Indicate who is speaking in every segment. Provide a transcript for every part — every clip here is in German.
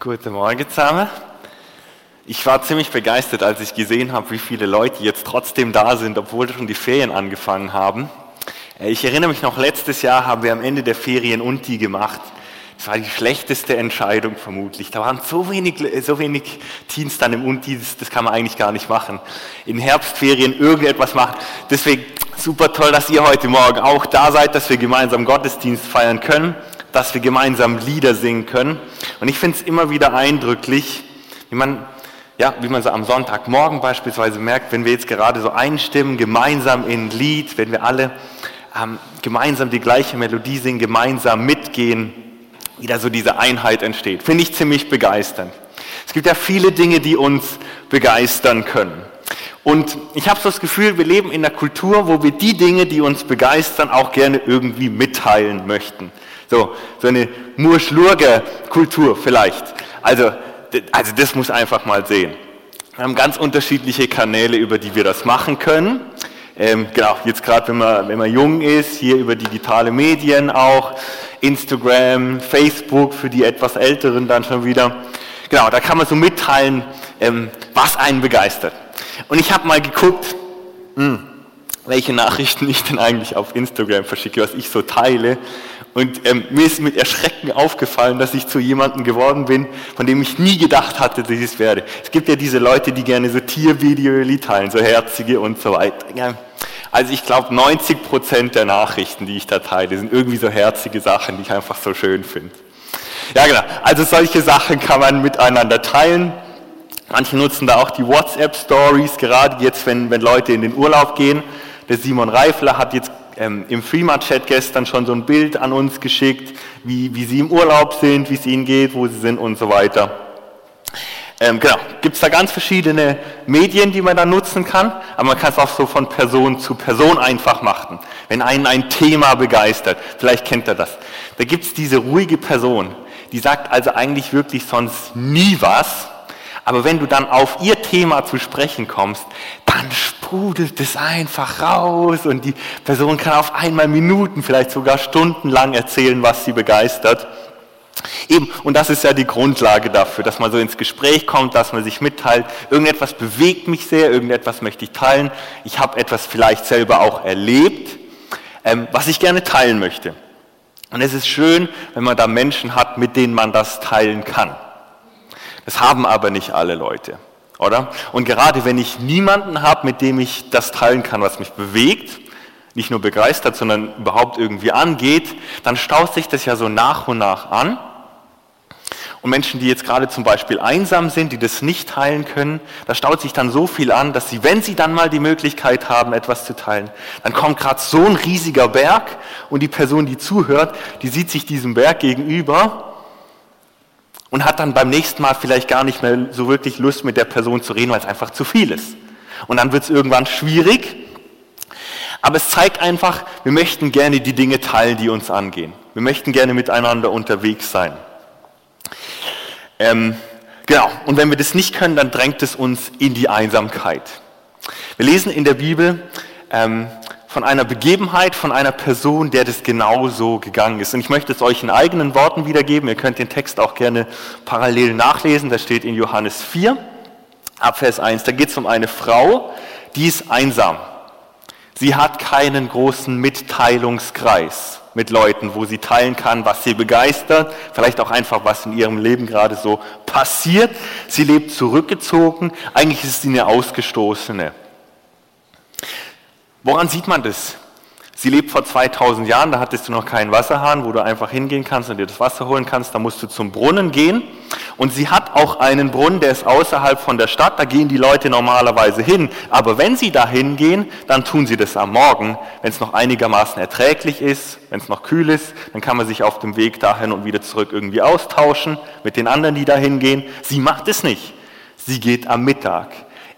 Speaker 1: Guten Morgen zusammen. Ich war ziemlich begeistert, als ich gesehen habe, wie viele Leute jetzt trotzdem da sind, obwohl schon die Ferien angefangen haben. Äh, ich erinnere mich noch, letztes Jahr haben wir am Ende der Ferien Unti gemacht. Das war die schlechteste Entscheidung vermutlich. Da waren so wenig, so wenig Teens dann im Unti, das, das kann man eigentlich gar nicht machen. In Herbstferien irgendetwas machen. Deswegen super toll, dass ihr heute Morgen auch da seid, dass wir gemeinsam Gottesdienst feiern können dass wir gemeinsam Lieder singen können. Und ich finde es immer wieder eindrücklich, wie man, ja, wie man so am Sonntagmorgen beispielsweise merkt, wenn wir jetzt gerade so einstimmen, gemeinsam in Lied, wenn wir alle ähm, gemeinsam die gleiche Melodie singen, gemeinsam mitgehen, wie da so diese Einheit entsteht. Finde ich ziemlich begeisternd. Es gibt ja viele Dinge, die uns begeistern können. Und ich habe so das Gefühl, wir leben in einer Kultur, wo wir die Dinge, die uns begeistern, auch gerne irgendwie mitteilen möchten. So, so eine Murschlurger-Kultur vielleicht. Also, also das muss einfach mal sehen. Wir haben ganz unterschiedliche Kanäle, über die wir das machen können. Ähm, genau, jetzt gerade wenn man, wenn man jung ist, hier über digitale Medien auch, Instagram, Facebook für die etwas Älteren dann schon wieder. Genau, da kann man so mitteilen, ähm, was einen begeistert. Und ich habe mal geguckt, mh, hm, welche Nachrichten ich denn eigentlich auf Instagram verschicke, was ich so teile. Und ähm, mir ist mit Erschrecken aufgefallen, dass ich zu jemandem geworden bin, von dem ich nie gedacht hatte, dass ich es werde. Es gibt ja diese Leute, die gerne so Tiervideos teilen, so herzige und so weiter. Also ich glaube, 90 Prozent der Nachrichten, die ich da teile, sind irgendwie so herzige Sachen, die ich einfach so schön finde. Ja, genau. Also solche Sachen kann man miteinander teilen. Manche nutzen da auch die WhatsApp-Stories, gerade jetzt, wenn, wenn Leute in den Urlaub gehen. Der Simon Reifler hat jetzt ähm, im Freema-Chat gestern schon so ein Bild an uns geschickt, wie, wie sie im Urlaub sind, wie es ihnen geht, wo sie sind und so weiter. Ähm, genau, gibt es da ganz verschiedene Medien, die man da nutzen kann, aber man kann es auch so von Person zu Person einfach machen. Wenn einen ein Thema begeistert, vielleicht kennt er das. Da gibt es diese ruhige Person, die sagt also eigentlich wirklich sonst nie was, aber wenn du dann auf ihr Thema zu sprechen kommst, dann sprudelt es einfach raus und die Person kann auf einmal Minuten, vielleicht sogar stundenlang erzählen, was sie begeistert. Eben, und das ist ja die Grundlage dafür, dass man so ins Gespräch kommt, dass man sich mitteilt, irgendetwas bewegt mich sehr, irgendetwas möchte ich teilen, ich habe etwas vielleicht selber auch erlebt, ähm, was ich gerne teilen möchte. Und es ist schön, wenn man da Menschen hat, mit denen man das teilen kann. Das haben aber nicht alle Leute, oder? Und gerade wenn ich niemanden habe, mit dem ich das teilen kann, was mich bewegt, nicht nur begeistert, sondern überhaupt irgendwie angeht, dann staut sich das ja so nach und nach an. Und Menschen, die jetzt gerade zum Beispiel einsam sind, die das nicht teilen können, da staut sich dann so viel an, dass sie, wenn sie dann mal die Möglichkeit haben, etwas zu teilen, dann kommt gerade so ein riesiger Berg und die Person, die zuhört, die sieht sich diesem Berg gegenüber und hat dann beim nächsten Mal vielleicht gar nicht mehr so wirklich Lust mit der Person zu reden, weil es einfach zu viel ist. Und dann wird es irgendwann schwierig. Aber es zeigt einfach, wir möchten gerne die Dinge teilen, die uns angehen. Wir möchten gerne miteinander unterwegs sein. Ähm, genau, und wenn wir das nicht können, dann drängt es uns in die Einsamkeit. Wir lesen in der Bibel, ähm, von einer Begebenheit, von einer Person, der das genauso gegangen ist. Und ich möchte es euch in eigenen Worten wiedergeben. Ihr könnt den Text auch gerne parallel nachlesen. Das steht in Johannes 4, Abvers 1. Da geht es um eine Frau, die ist einsam. Sie hat keinen großen Mitteilungskreis mit Leuten, wo sie teilen kann, was sie begeistert, vielleicht auch einfach, was in ihrem Leben gerade so passiert. Sie lebt zurückgezogen, eigentlich ist sie eine Ausgestoßene. Woran sieht man das? Sie lebt vor 2000 Jahren, da hattest du noch keinen Wasserhahn, wo du einfach hingehen kannst und dir das Wasser holen kannst, da musst du zum Brunnen gehen. Und sie hat auch einen Brunnen, der ist außerhalb von der Stadt, da gehen die Leute normalerweise hin. Aber wenn sie da hingehen, dann tun sie das am Morgen, wenn es noch einigermaßen erträglich ist, wenn es noch kühl ist, dann kann man sich auf dem Weg dahin und wieder zurück irgendwie austauschen mit den anderen, die da hingehen. Sie macht es nicht. Sie geht am Mittag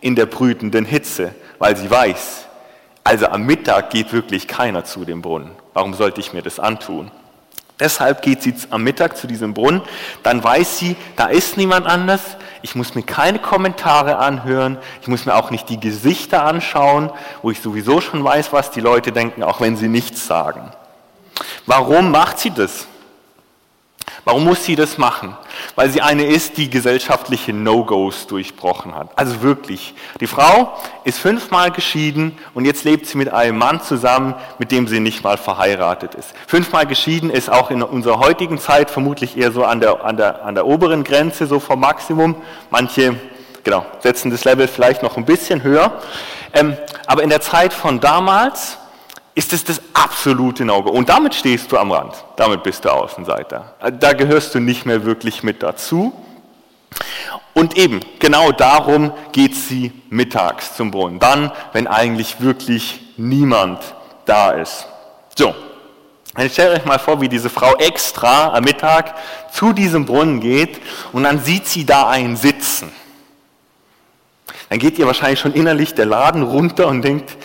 Speaker 1: in der brütenden Hitze, weil sie weiß, also am Mittag geht wirklich keiner zu dem Brunnen. Warum sollte ich mir das antun? Deshalb geht sie am Mittag zu diesem Brunnen, dann weiß sie, da ist niemand anders, ich muss mir keine Kommentare anhören, ich muss mir auch nicht die Gesichter anschauen, wo ich sowieso schon weiß, was die Leute denken, auch wenn sie nichts sagen. Warum macht sie das? Warum muss sie das machen? Weil sie eine ist, die gesellschaftliche No-Gos durchbrochen hat. Also wirklich. Die Frau ist fünfmal geschieden und jetzt lebt sie mit einem Mann zusammen, mit dem sie nicht mal verheiratet ist. Fünfmal geschieden ist auch in unserer heutigen Zeit vermutlich eher so an der, an der, an der oberen Grenze, so vom Maximum. Manche genau, setzen das Level vielleicht noch ein bisschen höher. Ähm, aber in der Zeit von damals ist es das absolute No-Go. Und damit stehst du am Rand. Damit bist du Außenseiter. Da gehörst du nicht mehr wirklich mit dazu. Und eben, genau darum geht sie mittags zum Brunnen. Dann, wenn eigentlich wirklich niemand da ist. So, dann stellt euch mal vor, wie diese Frau extra am Mittag zu diesem Brunnen geht und dann sieht sie da einen sitzen. Dann geht ihr wahrscheinlich schon innerlich der Laden runter und denkt,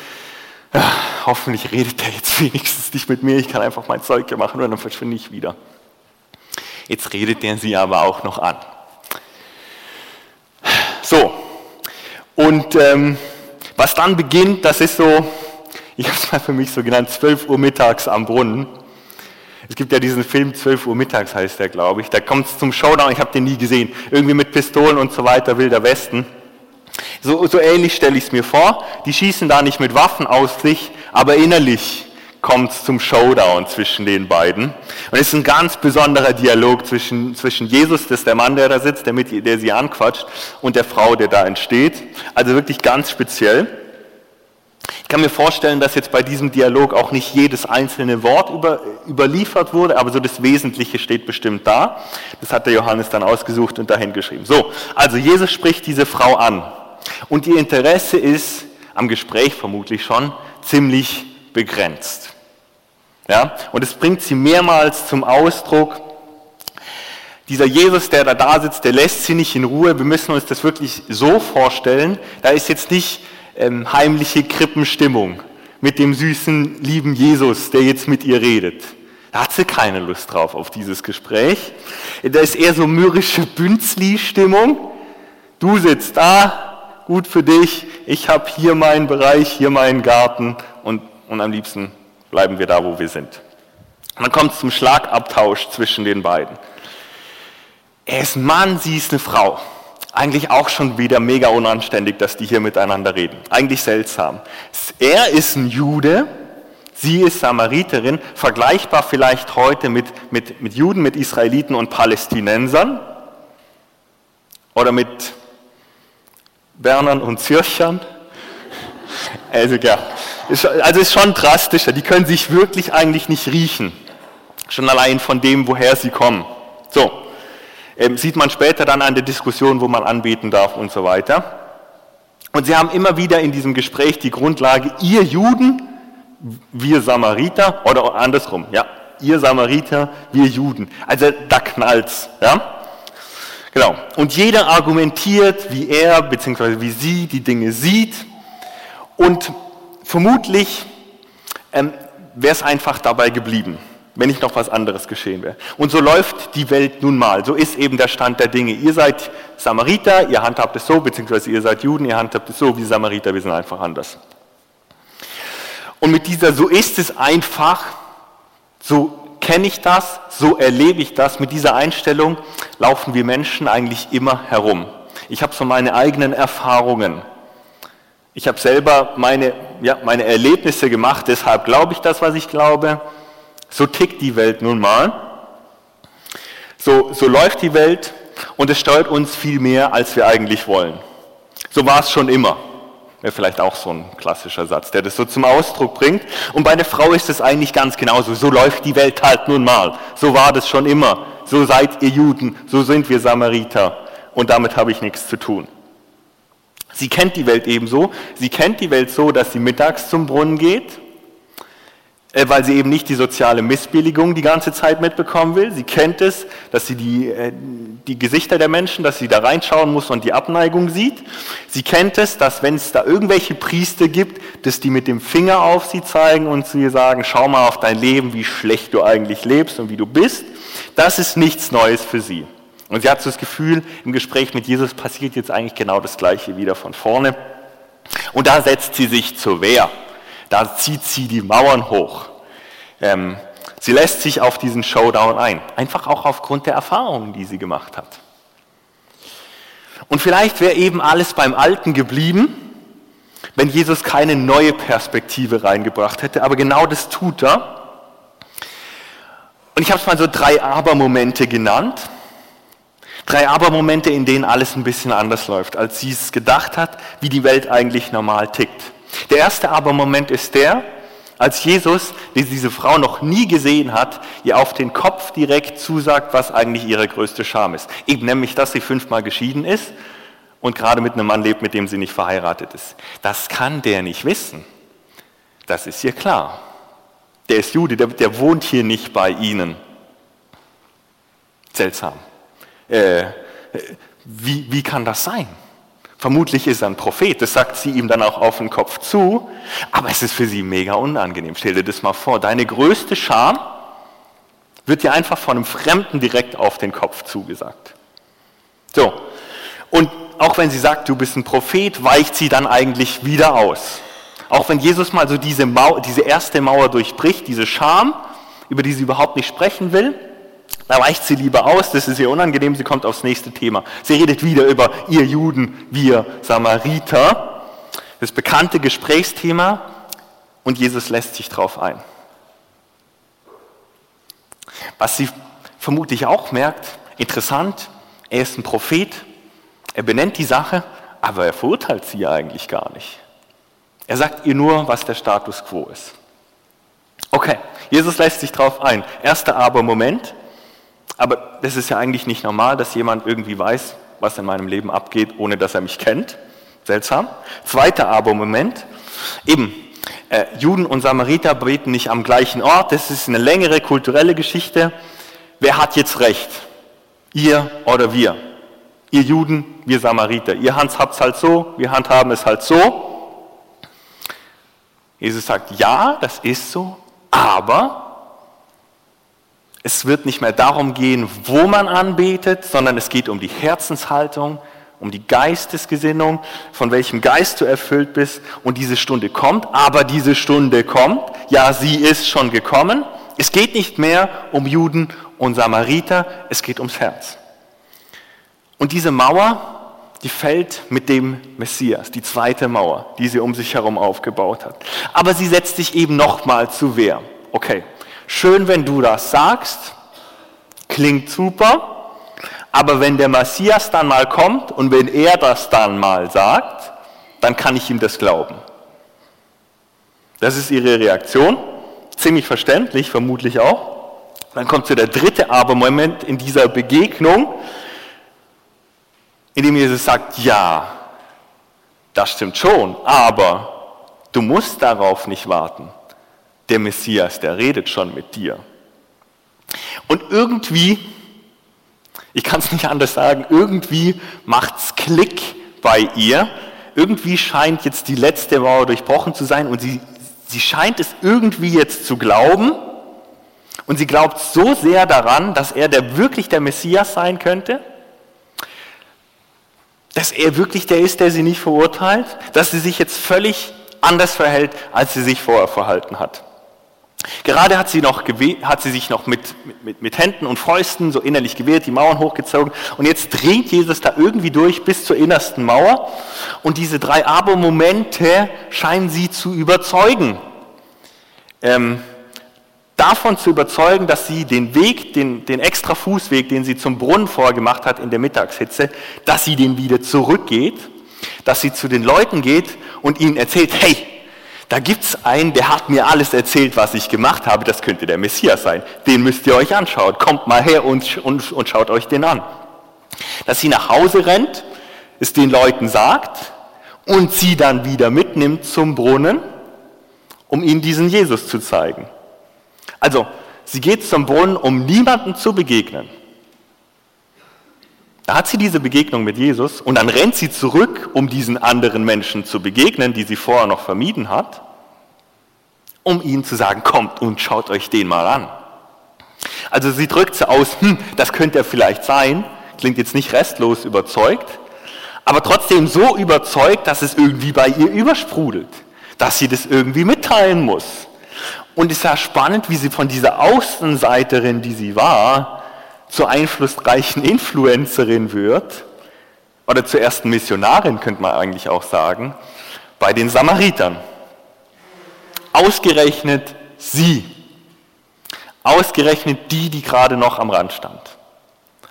Speaker 1: ach, hoffentlich redet er jetzt wenigstens nicht mit mir, ich kann einfach mein Zeug hier machen und dann verschwinde ich wieder. Jetzt redet der sie aber auch noch an. So, und ähm, was dann beginnt, das ist so, ich habe es mal für mich so genannt, 12 Uhr mittags am Brunnen. Es gibt ja diesen Film 12 Uhr mittags heißt der, glaube ich. Da kommt es zum Showdown, ich habe den nie gesehen. Irgendwie mit Pistolen und so weiter, Wilder Westen. So, so ähnlich stelle ich es mir vor. Die schießen da nicht mit Waffen aus sich, aber innerlich kommt es zum Showdown zwischen den beiden. Und es ist ein ganz besonderer Dialog zwischen, zwischen Jesus, das ist der Mann, der da sitzt, der, mit, der sie anquatscht, und der Frau, der da entsteht. Also wirklich ganz speziell. Ich kann mir vorstellen, dass jetzt bei diesem Dialog auch nicht jedes einzelne Wort über, überliefert wurde, aber so das Wesentliche steht bestimmt da. Das hat der Johannes dann ausgesucht und dahin geschrieben. So, also Jesus spricht diese Frau an. Und ihr Interesse ist, am Gespräch vermutlich schon, ziemlich begrenzt. Ja? Und es bringt sie mehrmals zum Ausdruck, dieser Jesus, der da da sitzt, der lässt sie nicht in Ruhe. Wir müssen uns das wirklich so vorstellen. Da ist jetzt nicht ähm, heimliche Krippenstimmung mit dem süßen, lieben Jesus, der jetzt mit ihr redet. Da hat sie keine Lust drauf auf dieses Gespräch. Da ist eher so mürrische Bünzli-Stimmung. Du sitzt da, gut für dich, ich habe hier meinen Bereich, hier meinen Garten und, und am liebsten bleiben wir da, wo wir sind. Dann kommt es zum Schlagabtausch zwischen den beiden. Er ist ein Mann, sie ist eine Frau. Eigentlich auch schon wieder mega unanständig, dass die hier miteinander reden. Eigentlich seltsam. Er ist ein Jude, sie ist Samariterin, vergleichbar vielleicht heute mit, mit, mit Juden, mit Israeliten und Palästinensern oder mit Bernern und Zürchern. Also ja, ist, also ist schon drastischer. Die können sich wirklich eigentlich nicht riechen. Schon allein von dem, woher sie kommen. So, ähm, sieht man später dann an der Diskussion, wo man anbeten darf und so weiter. Und sie haben immer wieder in diesem Gespräch die Grundlage, ihr Juden, wir Samariter, oder andersrum, ja, ihr Samariter, wir Juden. Also da knallt's, ja. Genau. Und jeder argumentiert, wie er bzw. wie sie die Dinge sieht. Und vermutlich ähm, wäre es einfach dabei geblieben, wenn nicht noch was anderes geschehen wäre. Und so läuft die Welt nun mal. So ist eben der Stand der Dinge. Ihr seid Samariter, ihr handhabt es so, beziehungsweise ihr seid Juden, ihr handhabt es so wie Samariter, wir sind einfach anders. Und mit dieser So ist es einfach, so kenne ich das, so erlebe ich das. Mit dieser Einstellung laufen wir Menschen eigentlich immer herum. Ich habe so meine eigenen Erfahrungen. Ich habe selber meine, ja, meine Erlebnisse gemacht, deshalb glaube ich das, was ich glaube. So tickt die Welt nun mal. So, so läuft die Welt und es steuert uns viel mehr, als wir eigentlich wollen. So war es schon immer. Wäre vielleicht auch so ein klassischer Satz, der das so zum Ausdruck bringt. Und bei der Frau ist es eigentlich ganz genauso. So läuft die Welt halt nun mal. So war das schon immer. So seid ihr Juden, so sind wir Samariter. Und damit habe ich nichts zu tun. Sie kennt die Welt ebenso. Sie kennt die Welt so, dass sie mittags zum Brunnen geht weil sie eben nicht die soziale Missbilligung die ganze Zeit mitbekommen will. Sie kennt es, dass sie die, äh, die Gesichter der Menschen, dass sie da reinschauen muss und die Abneigung sieht. Sie kennt es, dass wenn es da irgendwelche Priester gibt, dass die mit dem Finger auf sie zeigen und ihr sagen, schau mal auf dein Leben, wie schlecht du eigentlich lebst und wie du bist. Das ist nichts Neues für sie. Und sie hat so das Gefühl, im Gespräch mit Jesus passiert jetzt eigentlich genau das Gleiche wieder von vorne. Und da setzt sie sich zur Wehr. Da zieht sie die Mauern hoch. Ähm, sie lässt sich auf diesen Showdown ein. Einfach auch aufgrund der Erfahrungen, die sie gemacht hat. Und vielleicht wäre eben alles beim Alten geblieben, wenn Jesus keine neue Perspektive reingebracht hätte. Aber genau das tut er. Und ich habe es mal so drei Aber-Momente genannt. Drei Aber-Momente, in denen alles ein bisschen anders läuft, als sie es gedacht hat, wie die Welt eigentlich normal tickt. Der erste Aber-Moment ist der, als Jesus, die diese Frau noch nie gesehen hat, ihr auf den Kopf direkt zusagt, was eigentlich ihre größte Scham ist. Eben nämlich, dass sie fünfmal geschieden ist und gerade mit einem Mann lebt, mit dem sie nicht verheiratet ist. Das kann der nicht wissen. Das ist ihr klar. Der ist Jude, der, der wohnt hier nicht bei ihnen. Seltsam. Äh, wie, wie kann das sein? Vermutlich ist er ein Prophet, das sagt sie ihm dann auch auf den Kopf zu, aber es ist für sie mega unangenehm. Stell dir das mal vor, deine größte Scham wird dir einfach von einem Fremden direkt auf den Kopf zugesagt. So, und auch wenn sie sagt, du bist ein Prophet, weicht sie dann eigentlich wieder aus. Auch wenn Jesus mal so diese, Mauer, diese erste Mauer durchbricht, diese Scham, über die sie überhaupt nicht sprechen will, da weicht sie lieber aus, das ist ihr unangenehm, sie kommt aufs nächste Thema. Sie redet wieder über ihr Juden, wir Samariter, das bekannte Gesprächsthema und Jesus lässt sich drauf ein. Was sie vermutlich auch merkt, interessant, er ist ein Prophet, er benennt die Sache, aber er verurteilt sie eigentlich gar nicht. Er sagt ihr nur, was der Status quo ist. Okay, Jesus lässt sich drauf ein. Erster Aber-Moment, aber das ist ja eigentlich nicht normal, dass jemand irgendwie weiß, was in meinem Leben abgeht, ohne dass er mich kennt. Seltsam. Zweiter Aber-Moment. Eben, äh, Juden und Samariter beten nicht am gleichen Ort. Das ist eine längere kulturelle Geschichte. Wer hat jetzt recht? Ihr oder wir? Ihr Juden, wir Samariter. Ihr handhabt es halt so, wir handhaben es halt so. Jesus sagt, ja, das ist so, aber es wird nicht mehr darum gehen, wo man anbetet, sondern es geht um die Herzenshaltung, um die Geistesgesinnung, von welchem Geist du erfüllt bist. Und diese Stunde kommt, aber diese Stunde kommt, ja, sie ist schon gekommen. Es geht nicht mehr um Juden und Samariter, es geht ums Herz. Und diese Mauer, die fällt mit dem Messias, die zweite Mauer, die sie um sich herum aufgebaut hat. Aber sie setzt sich eben nochmal zu Wehr. Okay, Schön, wenn du das sagst, klingt super, aber wenn der Messias dann mal kommt und wenn er das dann mal sagt, dann kann ich ihm das glauben. Das ist ihre Reaktion, ziemlich verständlich, vermutlich auch. Dann kommt zu der dritte Aber-Moment in dieser Begegnung, in dem Jesus sagt, ja, das stimmt schon, aber du musst darauf nicht warten der Messias, der redet schon mit dir. Und irgendwie, ich kann es nicht anders sagen, irgendwie macht es Klick bei ihr. Irgendwie scheint jetzt die letzte Mauer durchbrochen zu sein und sie, sie scheint es irgendwie jetzt zu glauben. Und sie glaubt so sehr daran, dass er der wirklich der Messias sein könnte, dass er wirklich der ist, der sie nicht verurteilt, dass sie sich jetzt völlig anders verhält, als sie sich vorher verhalten hat. Gerade hat sie, noch hat sie sich noch mit, mit, mit Händen und Fäusten so innerlich gewehrt, die Mauern hochgezogen und jetzt dringt Jesus da irgendwie durch bis zur innersten Mauer und diese drei Aber-Momente scheinen sie zu überzeugen. Ähm, davon zu überzeugen, dass sie den Weg, den, den extra Fußweg, den sie zum Brunnen vorgemacht hat in der Mittagshitze, dass sie den wieder zurückgeht, dass sie zu den Leuten geht und ihnen erzählt, hey, da gibt es einen, der hat mir alles erzählt, was ich gemacht habe. Das könnte der Messias sein. Den müsst ihr euch anschauen. Kommt mal her und, und, und schaut euch den an. Dass sie nach Hause rennt, es den Leuten sagt und sie dann wieder mitnimmt zum Brunnen, um ihnen diesen Jesus zu zeigen. Also, sie geht zum Brunnen, um niemandem zu begegnen. Da hat sie diese Begegnung mit Jesus und dann rennt sie zurück, um diesen anderen Menschen zu begegnen, die sie vorher noch vermieden hat, um ihnen zu sagen, kommt und schaut euch den mal an. Also sie drückt sie aus, hm, das könnte er vielleicht sein, klingt jetzt nicht restlos überzeugt, aber trotzdem so überzeugt, dass es irgendwie bei ihr übersprudelt, dass sie das irgendwie mitteilen muss. Und es ist ja spannend, wie sie von dieser Außenseiterin, die sie war, zur einflussreichen Influencerin wird, oder zur ersten Missionarin, könnte man eigentlich auch sagen, bei den Samaritern. Ausgerechnet sie. Ausgerechnet die, die gerade noch am Rand stand.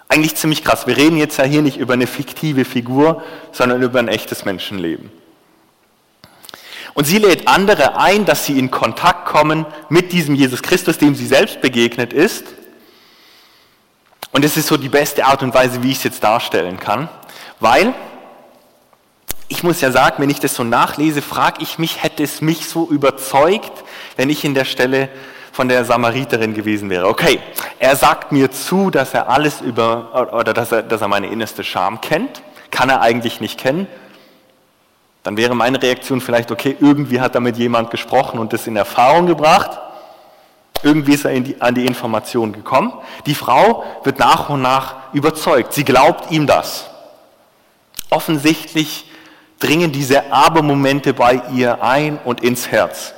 Speaker 1: Eigentlich ziemlich krass. Wir reden jetzt ja hier nicht über eine fiktive Figur, sondern über ein echtes Menschenleben. Und sie lädt andere ein, dass sie in Kontakt kommen mit diesem Jesus Christus, dem sie selbst begegnet ist. Und es ist so die beste Art und Weise, wie ich es jetzt darstellen kann, weil ich muss ja sagen, wenn ich das so nachlese, frage ich mich, hätte es mich so überzeugt, wenn ich in der Stelle von der Samariterin gewesen wäre. Okay, er sagt mir zu, dass er alles über, oder dass er, dass er meine innerste Scham kennt. Kann er eigentlich nicht kennen. Dann wäre meine Reaktion vielleicht, okay, irgendwie hat damit jemand gesprochen und das in Erfahrung gebracht. Irgendwie ist er die, an die Information gekommen. Die Frau wird nach und nach überzeugt. Sie glaubt ihm das. Offensichtlich dringen diese Aber-Momente bei ihr ein und ins Herz.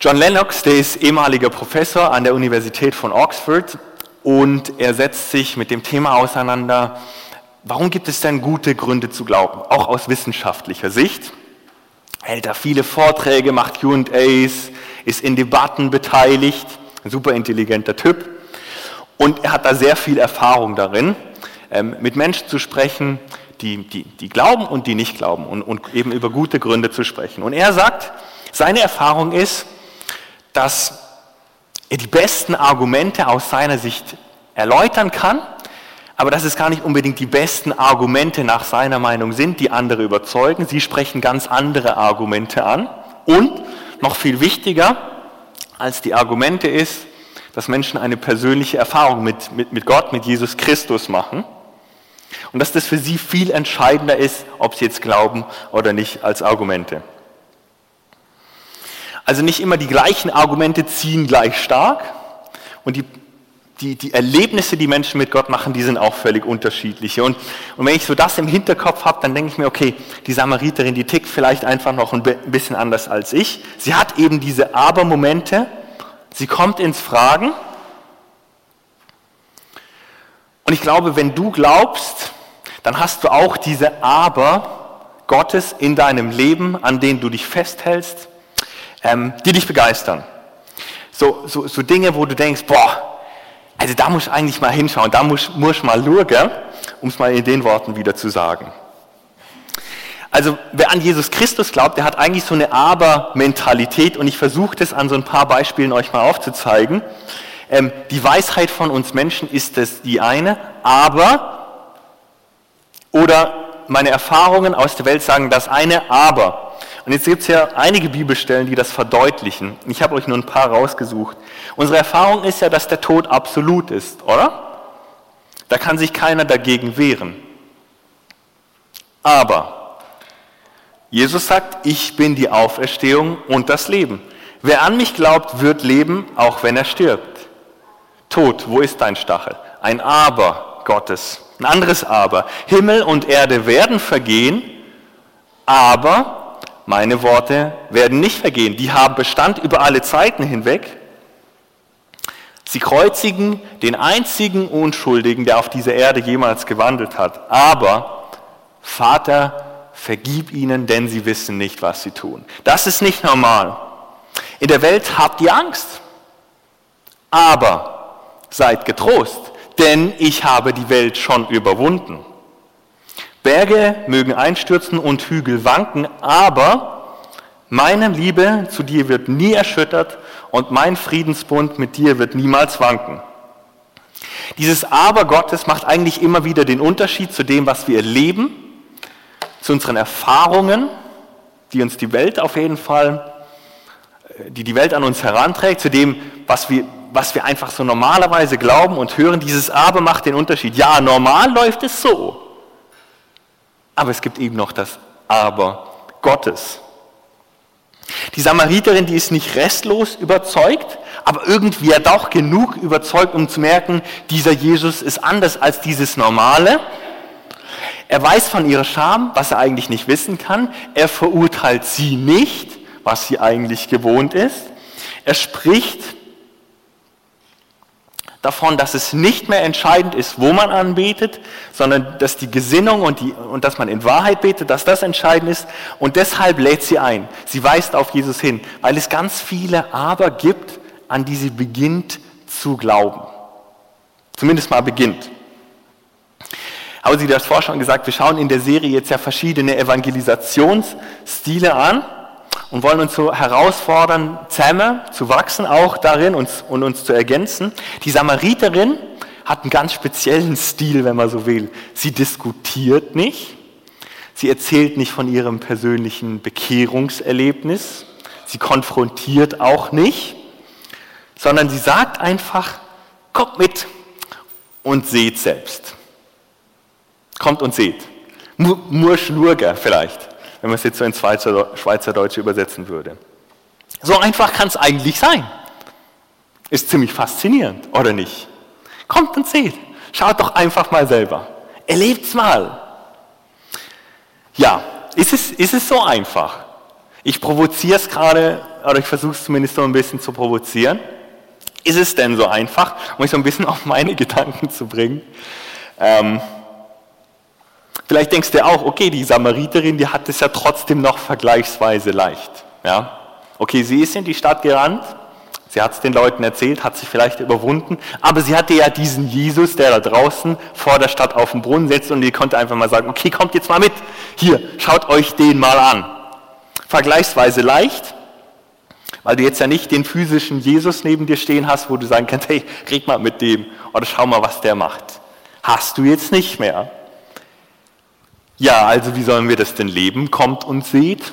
Speaker 1: John Lennox, der ist ehemaliger Professor an der Universität von Oxford und er setzt sich mit dem Thema auseinander, warum gibt es denn gute Gründe zu glauben, auch aus wissenschaftlicher Sicht. Er hält da viele Vorträge, macht QAs, ist in Debatten beteiligt, ein super intelligenter Typ. Und er hat da sehr viel Erfahrung darin, ähm, mit Menschen zu sprechen, die, die, die glauben und die nicht glauben und, und eben über gute Gründe zu sprechen. Und er sagt, seine Erfahrung ist, dass er die besten Argumente aus seiner Sicht erläutern kann, aber dass es gar nicht unbedingt die besten Argumente nach seiner Meinung sind, die andere überzeugen. Sie sprechen ganz andere Argumente an. Und noch viel wichtiger als die Argumente ist, dass Menschen eine persönliche Erfahrung mit, mit, mit Gott, mit Jesus Christus machen. Und dass das für sie viel entscheidender ist, ob sie jetzt glauben oder nicht, als Argumente. Also nicht immer die gleichen Argumente ziehen gleich stark und die, die, die Erlebnisse, die Menschen mit Gott machen, die sind auch völlig unterschiedliche. Und, und wenn ich so das im Hinterkopf habe, dann denke ich mir, okay, die Samariterin, die tickt vielleicht einfach noch ein bisschen anders als ich. Sie hat eben diese Aber-Momente, sie kommt ins Fragen. Und ich glaube, wenn du glaubst, dann hast du auch diese Aber Gottes in deinem Leben, an denen du dich festhältst, ähm, die dich begeistern. So, so, so Dinge, wo du denkst, boah, also da muss ich eigentlich mal hinschauen, da muss, ich mal schauen, um es mal in den Worten wieder zu sagen. Also wer an Jesus Christus glaubt, der hat eigentlich so eine Aber-Mentalität und ich versuche das an so ein paar Beispielen euch mal aufzuzeigen. Ähm, die Weisheit von uns Menschen ist das die eine, aber oder meine Erfahrungen aus der Welt sagen das eine, aber. Und jetzt gibt es ja einige Bibelstellen, die das verdeutlichen. Ich habe euch nur ein paar rausgesucht. Unsere Erfahrung ist ja, dass der Tod absolut ist, oder? Da kann sich keiner dagegen wehren. Aber Jesus sagt, ich bin die Auferstehung und das Leben. Wer an mich glaubt, wird leben, auch wenn er stirbt. Tod, wo ist dein Stachel? Ein Aber Gottes. Ein anderes Aber. Himmel und Erde werden vergehen, aber meine Worte werden nicht vergehen. Die haben Bestand über alle Zeiten hinweg. Sie kreuzigen den einzigen Unschuldigen, der auf dieser Erde jemals gewandelt hat. Aber, Vater, vergib ihnen, denn sie wissen nicht, was sie tun. Das ist nicht normal. In der Welt habt ihr Angst. Aber seid getrost denn ich habe die Welt schon überwunden. Berge mögen einstürzen und Hügel wanken, aber meine Liebe zu dir wird nie erschüttert und mein Friedensbund mit dir wird niemals wanken. Dieses Aber Gottes macht eigentlich immer wieder den Unterschied zu dem, was wir erleben, zu unseren Erfahrungen, die uns die Welt auf jeden Fall, die die Welt an uns heranträgt, zu dem, was wir, was wir einfach so normalerweise glauben und hören, dieses Aber macht den Unterschied. Ja, normal läuft es so. Aber es gibt eben noch das Aber Gottes. Die Samariterin, die ist nicht restlos überzeugt, aber irgendwie ja doch genug überzeugt, um zu merken, dieser Jesus ist anders als dieses Normale. Er weiß von ihrer Scham, was er eigentlich nicht wissen kann. Er verurteilt sie nicht, was sie eigentlich gewohnt ist. Er spricht davon, dass es nicht mehr entscheidend ist, wo man anbetet, sondern dass die Gesinnung und, die, und dass man in Wahrheit betet, dass das entscheidend ist. Und deshalb lädt sie ein. Sie weist auf Jesus hin, weil es ganz viele Aber gibt, an die sie beginnt zu glauben. Zumindest mal beginnt. Haben Sie das vorher schon gesagt, wir schauen in der Serie jetzt ja verschiedene Evangelisationsstile an und wollen uns so herausfordern, zusammen zu wachsen, auch darin uns, und uns zu ergänzen. Die Samariterin hat einen ganz speziellen Stil, wenn man so will. Sie diskutiert nicht, sie erzählt nicht von ihrem persönlichen Bekehrungserlebnis, sie konfrontiert auch nicht, sondern sie sagt einfach, kommt mit und seht selbst. Kommt und seht. Murschlurger vielleicht wenn man es jetzt so ins Schweizerdeutsche übersetzen würde. So einfach kann es eigentlich sein. Ist ziemlich faszinierend, oder nicht? Kommt und seht. Schaut doch einfach mal selber. Erlebt's mal. Ja, ist es, ist es so einfach? Ich provoziere es gerade, oder ich versuche es zumindest so ein bisschen zu provozieren. Ist es denn so einfach, um mich so ein bisschen auf meine Gedanken zu bringen? Ähm, Vielleicht denkst du auch, okay, die Samariterin, die hat es ja trotzdem noch vergleichsweise leicht. Ja? Okay, sie ist in die Stadt gerannt, sie hat es den Leuten erzählt, hat sich vielleicht überwunden, aber sie hatte ja diesen Jesus, der da draußen vor der Stadt auf dem Brunnen sitzt und die konnte einfach mal sagen, okay, kommt jetzt mal mit, hier, schaut euch den mal an. Vergleichsweise leicht, weil du jetzt ja nicht den physischen Jesus neben dir stehen hast, wo du sagen kannst, hey, red mal mit dem oder schau mal, was der macht. Hast du jetzt nicht mehr. Ja, also wie sollen wir das denn leben? Kommt und seht.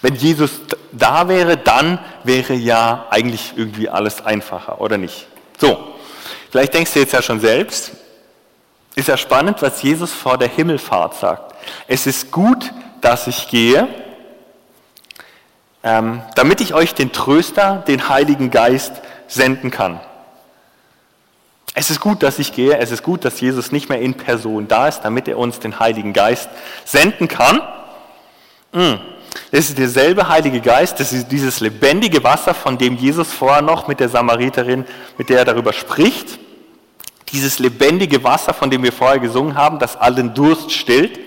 Speaker 1: Wenn Jesus da wäre, dann wäre ja eigentlich irgendwie alles einfacher, oder nicht? So, vielleicht denkst du jetzt ja schon selbst, ist ja spannend, was Jesus vor der Himmelfahrt sagt. Es ist gut, dass ich gehe, ähm, damit ich euch den Tröster, den Heiligen Geist senden kann. Es ist gut, dass ich gehe. Es ist gut, dass Jesus nicht mehr in Person da ist, damit er uns den Heiligen Geist senden kann. Hm. Es ist derselbe Heilige Geist, das ist dieses lebendige Wasser, von dem Jesus vorher noch mit der Samariterin, mit der er darüber spricht. Dieses lebendige Wasser, von dem wir vorher gesungen haben, das allen Durst stillt.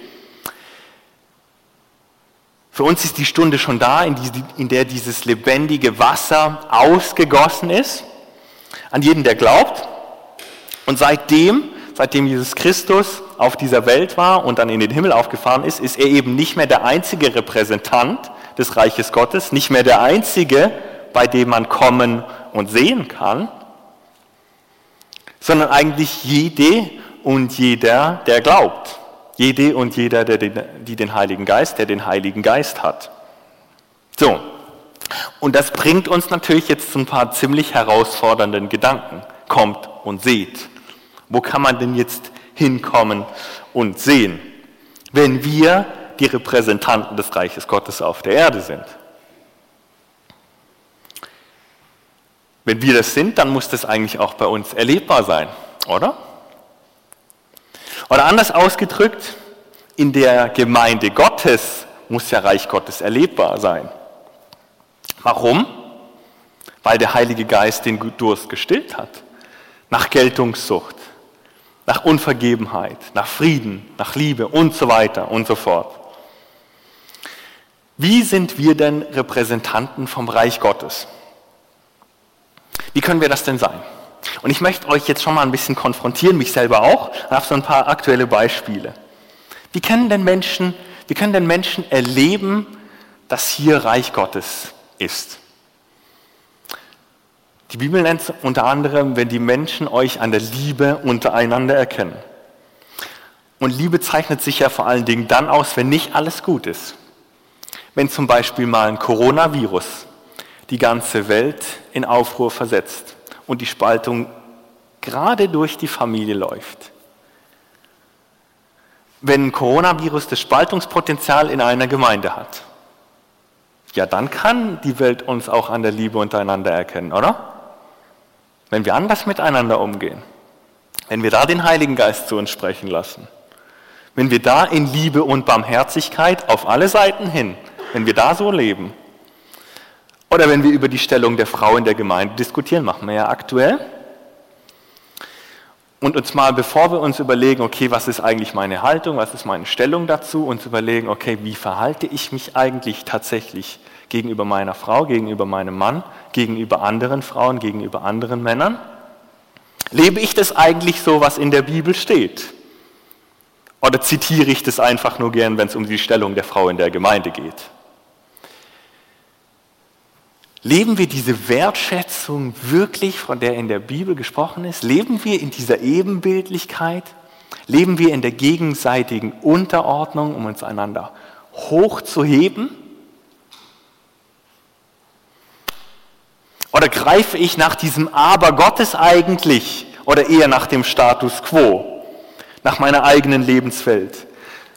Speaker 1: Für uns ist die Stunde schon da, in der dieses lebendige Wasser ausgegossen ist. An jeden, der glaubt. Und seitdem, seitdem Jesus Christus auf dieser Welt war und dann in den Himmel aufgefahren ist, ist er eben nicht mehr der einzige Repräsentant des Reiches Gottes, nicht mehr der einzige, bei dem man kommen und sehen kann, sondern eigentlich jede und jeder, der glaubt. Jede und jeder, der den, die den Heiligen Geist, der den Heiligen Geist hat. So. Und das bringt uns natürlich jetzt zu ein paar ziemlich herausfordernden Gedanken. Kommt und seht. Wo kann man denn jetzt hinkommen und sehen, wenn wir die Repräsentanten des Reiches Gottes auf der Erde sind? Wenn wir das sind, dann muss das eigentlich auch bei uns erlebbar sein, oder? Oder anders ausgedrückt, in der Gemeinde Gottes muss ja Reich Gottes erlebbar sein. Warum? Weil der Heilige Geist den Durst gestillt hat. Nach Geltungssucht, nach Unvergebenheit, nach Frieden, nach Liebe und so weiter und so fort. Wie sind wir denn Repräsentanten vom Reich Gottes? Wie können wir das denn sein? Und ich möchte euch jetzt schon mal ein bisschen konfrontieren, mich selber auch, und so ein paar aktuelle Beispiele. Wie können denn Menschen, wie können denn Menschen erleben, dass hier Reich Gottes ist? Die Bibel nennt es unter anderem, wenn die Menschen euch an der Liebe untereinander erkennen. Und Liebe zeichnet sich ja vor allen Dingen dann aus, wenn nicht alles gut ist. Wenn zum Beispiel mal ein Coronavirus die ganze Welt in Aufruhr versetzt und die Spaltung gerade durch die Familie läuft. Wenn ein Coronavirus das Spaltungspotenzial in einer Gemeinde hat, ja, dann kann die Welt uns auch an der Liebe untereinander erkennen, oder? Wenn wir anders miteinander umgehen, wenn wir da den Heiligen Geist zu uns sprechen lassen, wenn wir da in Liebe und Barmherzigkeit auf alle Seiten hin, wenn wir da so leben, Oder wenn wir über die Stellung der Frau in der Gemeinde diskutieren, machen wir ja aktuell. Und uns mal, bevor wir uns überlegen, okay, was ist eigentlich meine Haltung, was ist meine Stellung dazu, uns überlegen, okay, wie verhalte ich mich eigentlich tatsächlich gegenüber meiner Frau, gegenüber meinem Mann, gegenüber anderen Frauen, gegenüber anderen Männern? Lebe ich das eigentlich so, was in der Bibel steht? Oder zitiere ich das einfach nur gern, wenn es um die Stellung der Frau in der Gemeinde geht? Leben wir diese Wertschätzung wirklich, von der in der Bibel gesprochen ist? Leben wir in dieser Ebenbildlichkeit? Leben wir in der gegenseitigen Unterordnung, um uns einander hochzuheben? Oder greife ich nach diesem Aber Gottes eigentlich oder eher nach dem Status quo, nach meiner eigenen Lebenswelt?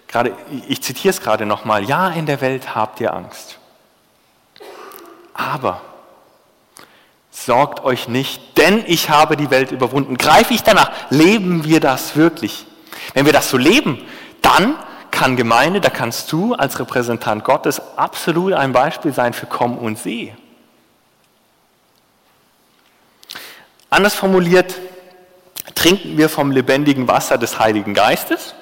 Speaker 1: Gerade, ich zitiere es gerade nochmal, ja, in der Welt habt ihr Angst. Aber sorgt euch nicht, denn ich habe die Welt überwunden. Greife ich danach? Leben wir das wirklich? Wenn wir das so leben, dann kann Gemeinde, da kannst du als Repräsentant Gottes absolut ein Beispiel sein für Komm und Seh. Anders formuliert, trinken wir vom lebendigen Wasser des Heiligen Geistes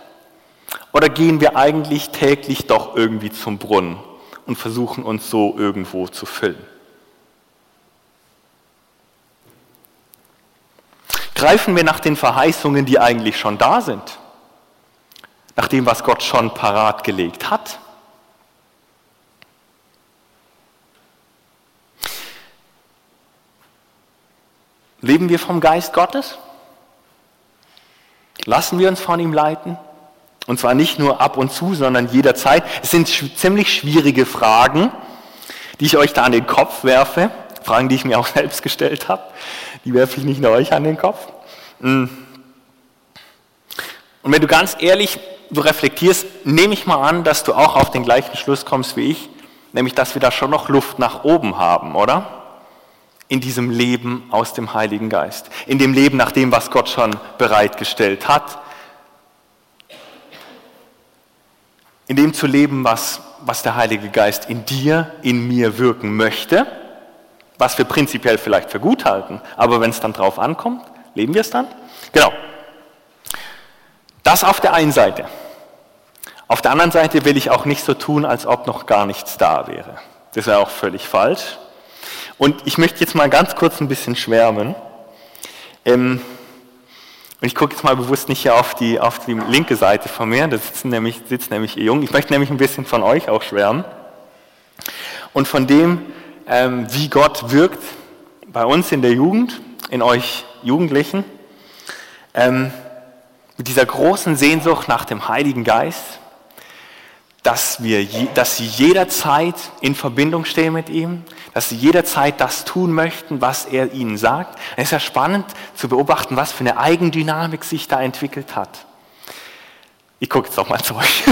Speaker 1: oder gehen wir eigentlich täglich doch irgendwie zum Brunnen und versuchen uns so irgendwo zu füllen. Greifen wir nach den Verheißungen, die eigentlich schon da sind, nach dem, was Gott schon parat gelegt hat. Leben wir vom Geist Gottes? Lassen wir uns von ihm leiten? Und zwar nicht nur ab und zu, sondern jederzeit. Es sind ziemlich schwierige Fragen, die ich euch da an den Kopf werfe. Fragen, die ich mir auch selbst gestellt habe. Die werfe ich nicht nur euch an den Kopf. Mm. Und wenn du ganz ehrlich du reflektierst, nehme ich mal an, dass du auch auf den gleichen Schluss kommst wie ich, nämlich dass wir da schon noch Luft nach oben haben, oder? In diesem Leben aus dem Heiligen Geist, in dem Leben nach dem, was Gott schon bereitgestellt hat, in dem zu leben, was, was der Heilige Geist in dir, in mir wirken möchte, was wir prinzipiell vielleicht für gut halten, aber wenn es dann drauf ankommt, leben wir es dann? Genau. Das auf der einen Seite. Auf der anderen Seite will ich auch nicht so tun, als ob noch gar nichts da wäre. Das wäre auch völlig falsch. Und ich möchte jetzt mal ganz kurz ein bisschen schwärmen. Ähm, und ich gucke jetzt mal bewusst nicht hier auf die, auf die linke Seite von mir, da sitzt nämlich, sitzt nämlich ihr Jungen. Ich möchte nämlich ein bisschen von euch auch schwärmen. Und von dem, ähm, wie Gott wirkt bei uns in der Jugend, in euch Jugendlichen, ähm, mit dieser großen Sehnsucht nach dem Heiligen Geist, dass, wir, dass sie jederzeit in Verbindung stehen mit ihm, dass sie jederzeit das tun möchten, was er ihnen sagt. Es ist ja spannend zu beobachten, was für eine Eigendynamik sich da entwickelt hat. Ich gucke jetzt auch mal zu euch.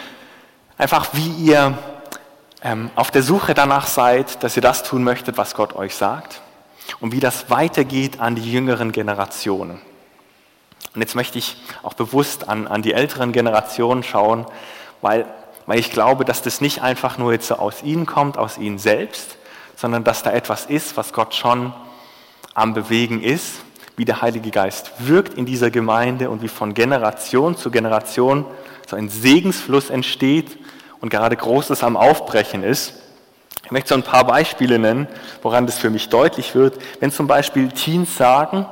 Speaker 1: Einfach wie ihr ähm, auf der Suche danach seid, dass ihr das tun möchtet, was Gott euch sagt und wie das weitergeht an die jüngeren Generationen. Und jetzt möchte ich auch bewusst an, an die älteren Generationen schauen, weil weil ich glaube, dass das nicht einfach nur jetzt so aus ihnen kommt, aus ihnen selbst, sondern dass da etwas ist, was Gott schon am Bewegen ist, wie der Heilige Geist wirkt in dieser Gemeinde und wie von Generation zu Generation so ein Segensfluss entsteht und gerade Großes am Aufbrechen ist. Ich möchte so ein paar Beispiele nennen, woran das für mich deutlich wird. Wenn zum Beispiel Teens sagen,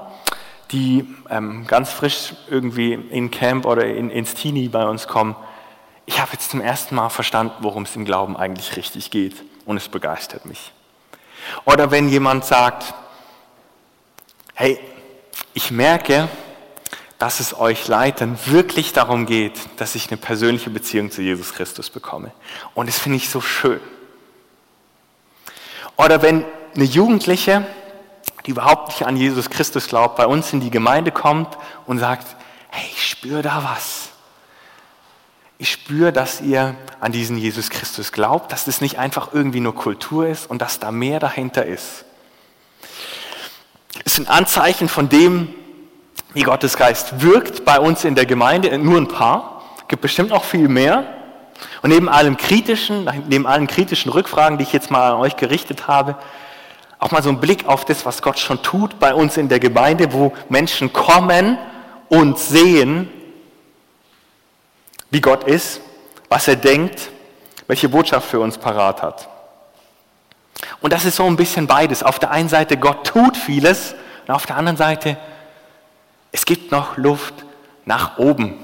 Speaker 1: die ähm, ganz frisch irgendwie in Camp oder in, ins Teenie bei uns kommen, ich habe jetzt zum ersten Mal verstanden, worum es im Glauben eigentlich richtig geht und es begeistert mich. Oder wenn jemand sagt, hey, ich merke, dass es euch Leitern wirklich darum geht, dass ich eine persönliche Beziehung zu Jesus Christus bekomme. Und das finde ich so schön. Oder wenn eine Jugendliche, die überhaupt nicht an Jesus Christus glaubt, bei uns in die Gemeinde kommt und sagt, hey, ich spüre da was. Ich spüre, dass ihr an diesen Jesus Christus glaubt, dass das nicht einfach irgendwie nur Kultur ist und dass da mehr dahinter ist. Es sind Anzeichen von dem, wie Gottes Geist wirkt bei uns in der Gemeinde, nur ein paar, gibt bestimmt noch viel mehr. Und neben allem kritischen, neben allen kritischen Rückfragen, die ich jetzt mal an euch gerichtet habe, auch mal so ein Blick auf das, was Gott schon tut bei uns in der Gemeinde, wo Menschen kommen und sehen, wie Gott ist, was er denkt, welche Botschaft für uns parat hat. Und das ist so ein bisschen beides. Auf der einen Seite, Gott tut vieles und auf der anderen Seite, es gibt noch Luft nach oben,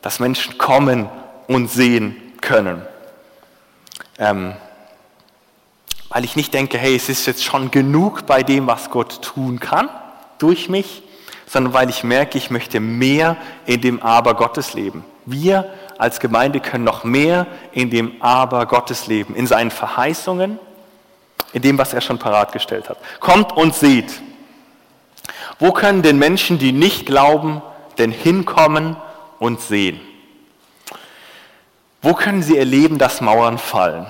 Speaker 1: dass Menschen kommen und sehen können. Ähm, weil ich nicht denke, hey, es ist jetzt schon genug bei dem, was Gott tun kann durch mich, sondern weil ich merke, ich möchte mehr in dem Aber Gottes leben. Wir als Gemeinde können noch mehr in dem Aber Gottes leben, in seinen Verheißungen, in dem, was er schon parat gestellt hat. Kommt und seht. Wo können denn Menschen, die nicht glauben, denn hinkommen und sehen? Wo können sie erleben, dass Mauern fallen?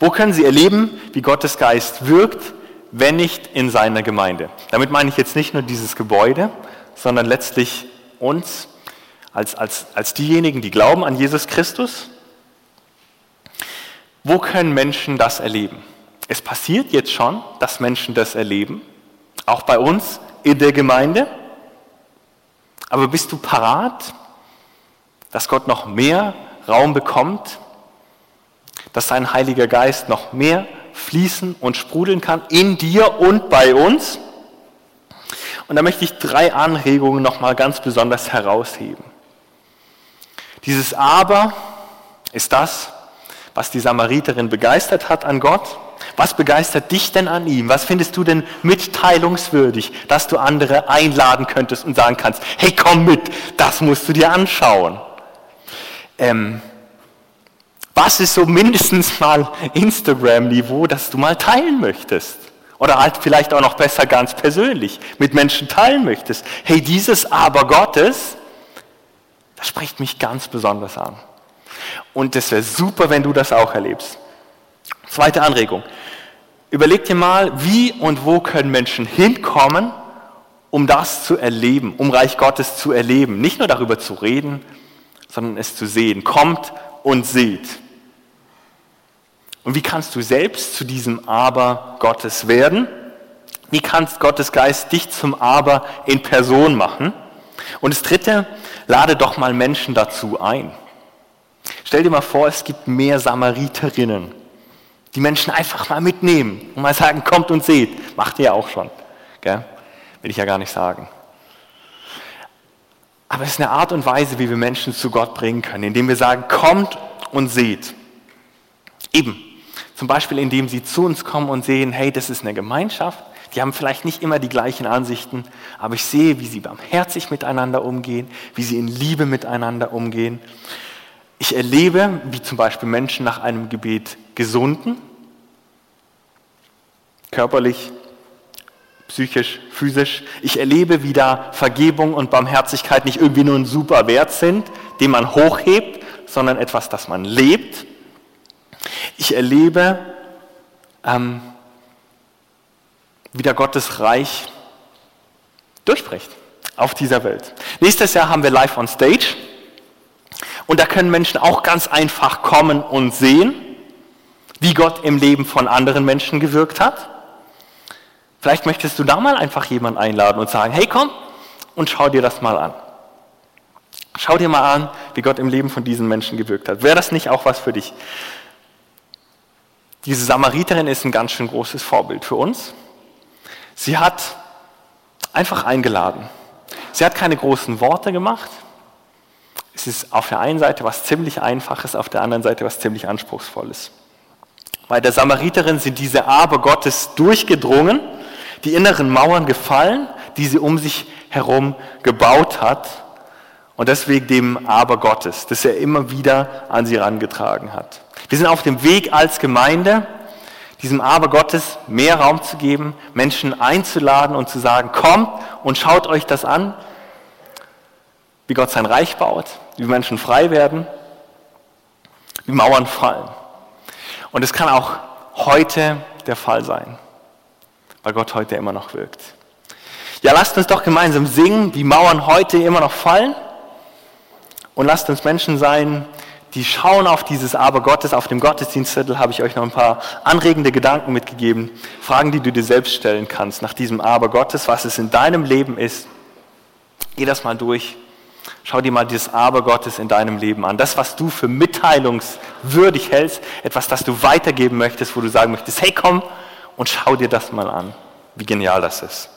Speaker 1: Wo können sie erleben, wie Gottes Geist wirkt, wenn nicht in seiner Gemeinde? Damit meine ich jetzt nicht nur dieses Gebäude, sondern letztlich uns als, als, als diejenigen, die glauben an Jesus Christus. Wo können Menschen das erleben? Es passiert jetzt schon, dass Menschen das erleben, auch bei uns in der Gemeinde. Aber bist du parat, dass Gott noch mehr Raum bekommt, dass sein Heiliger Geist noch mehr fließen und sprudeln kann in dir und bei uns? Und da möchte ich drei Anregungen nochmal ganz besonders herausheben. Dieses Aber ist das, was die Samariterin begeistert hat an Gott was begeistert dich denn an ihm? Was findest du denn mitteilungswürdig, dass du andere einladen könntest und sagen kannst, hey, komm mit, das musst du dir anschauen. Ähm, was ist so mindestens mal Instagram-Niveau, das du mal teilen möchtest? Oder halt vielleicht auch noch besser ganz persönlich mit Menschen teilen möchtest. Hey, dieses Aber Gottes, das spricht mich ganz besonders an. Und es wäre super, wenn du das auch erlebst. Zweite Anregung. Überleg dir mal, wie und wo können Menschen hinkommen, um das zu erleben, um Reich Gottes zu erleben. Nicht nur darüber zu reden, sondern es zu sehen. Kommt und seht. Und wie kannst du selbst zu diesem Aber Gottes werden? Wie kannst Gottes Geist dich zum Aber in Person machen? Und das Dritte, lade doch mal Menschen dazu ein. Stell dir mal vor, es gibt mehr Samariterinnen die Menschen einfach mal mitnehmen und mal sagen, kommt und seht. Macht ihr ja auch schon. Gell? Will ich ja gar nicht sagen. Aber es ist eine Art und Weise, wie wir Menschen zu Gott bringen können, indem wir sagen, kommt und seht. Eben. Zum Beispiel, indem sie zu uns kommen und sehen, hey, das ist eine Gemeinschaft. Die haben vielleicht nicht immer die gleichen Ansichten, aber ich sehe, wie sie barmherzig miteinander umgehen, wie sie in Liebe miteinander umgehen. Ich erlebe, wie zum Beispiel Menschen nach einem Gebet gesunden, körperlich, psychisch, physisch. Ich erlebe, wie da Vergebung und Barmherzigkeit nicht irgendwie nur ein super Wert sind, den man hochhebt, sondern etwas, das man lebt. Ich erlebe, ähm, wie da Gottes Reich durchbricht auf dieser Welt. Nächstes Jahr haben wir Live on Stage. Und da können Menschen auch ganz einfach kommen und sehen, wie Gott im Leben von anderen Menschen gewirkt hat. Vielleicht möchtest du da mal einfach jemanden einladen und sagen, hey komm und schau dir das mal an. Schau dir mal an, wie Gott im Leben von diesen Menschen gewirkt hat. Wäre das nicht auch was für dich? Diese Samariterin ist ein ganz schön großes Vorbild für uns. Sie hat einfach eingeladen. Sie hat keine großen Worte gemacht. Es ist auf der einen Seite was ziemlich Einfaches, auf der anderen Seite was ziemlich Anspruchsvolles. Bei der Samariterin sind diese Aber Gottes durchgedrungen, die inneren Mauern gefallen, die sie um sich herum gebaut hat und deswegen dem Aber Gottes, das er immer wieder an sie herangetragen hat. Wir sind auf dem Weg als Gemeinde, diesem Aber Gottes mehr Raum zu geben, Menschen einzuladen und zu sagen, kommt und schaut euch das an, wie Gott sein Reich baut, wie Menschen frei werden, wie Mauern fallen. Und es kann auch heute der Fall sein, weil Gott heute immer noch wirkt. Ja, lasst uns doch gemeinsam singen, wie Mauern heute immer noch fallen. Und lasst uns Menschen sein, die schauen auf dieses Aber Gottes. Auf dem Gottesdienstzettel habe ich euch noch ein paar anregende Gedanken mitgegeben. Fragen, die du dir selbst stellen kannst nach diesem Aber Gottes, was es in deinem Leben ist. Geh das mal durch. Schau dir mal dieses Aber Gottes in deinem Leben an. Das, was du für mitteilungswürdig hältst, etwas, das du weitergeben möchtest, wo du sagen möchtest, hey komm und schau dir das mal an, wie genial das ist.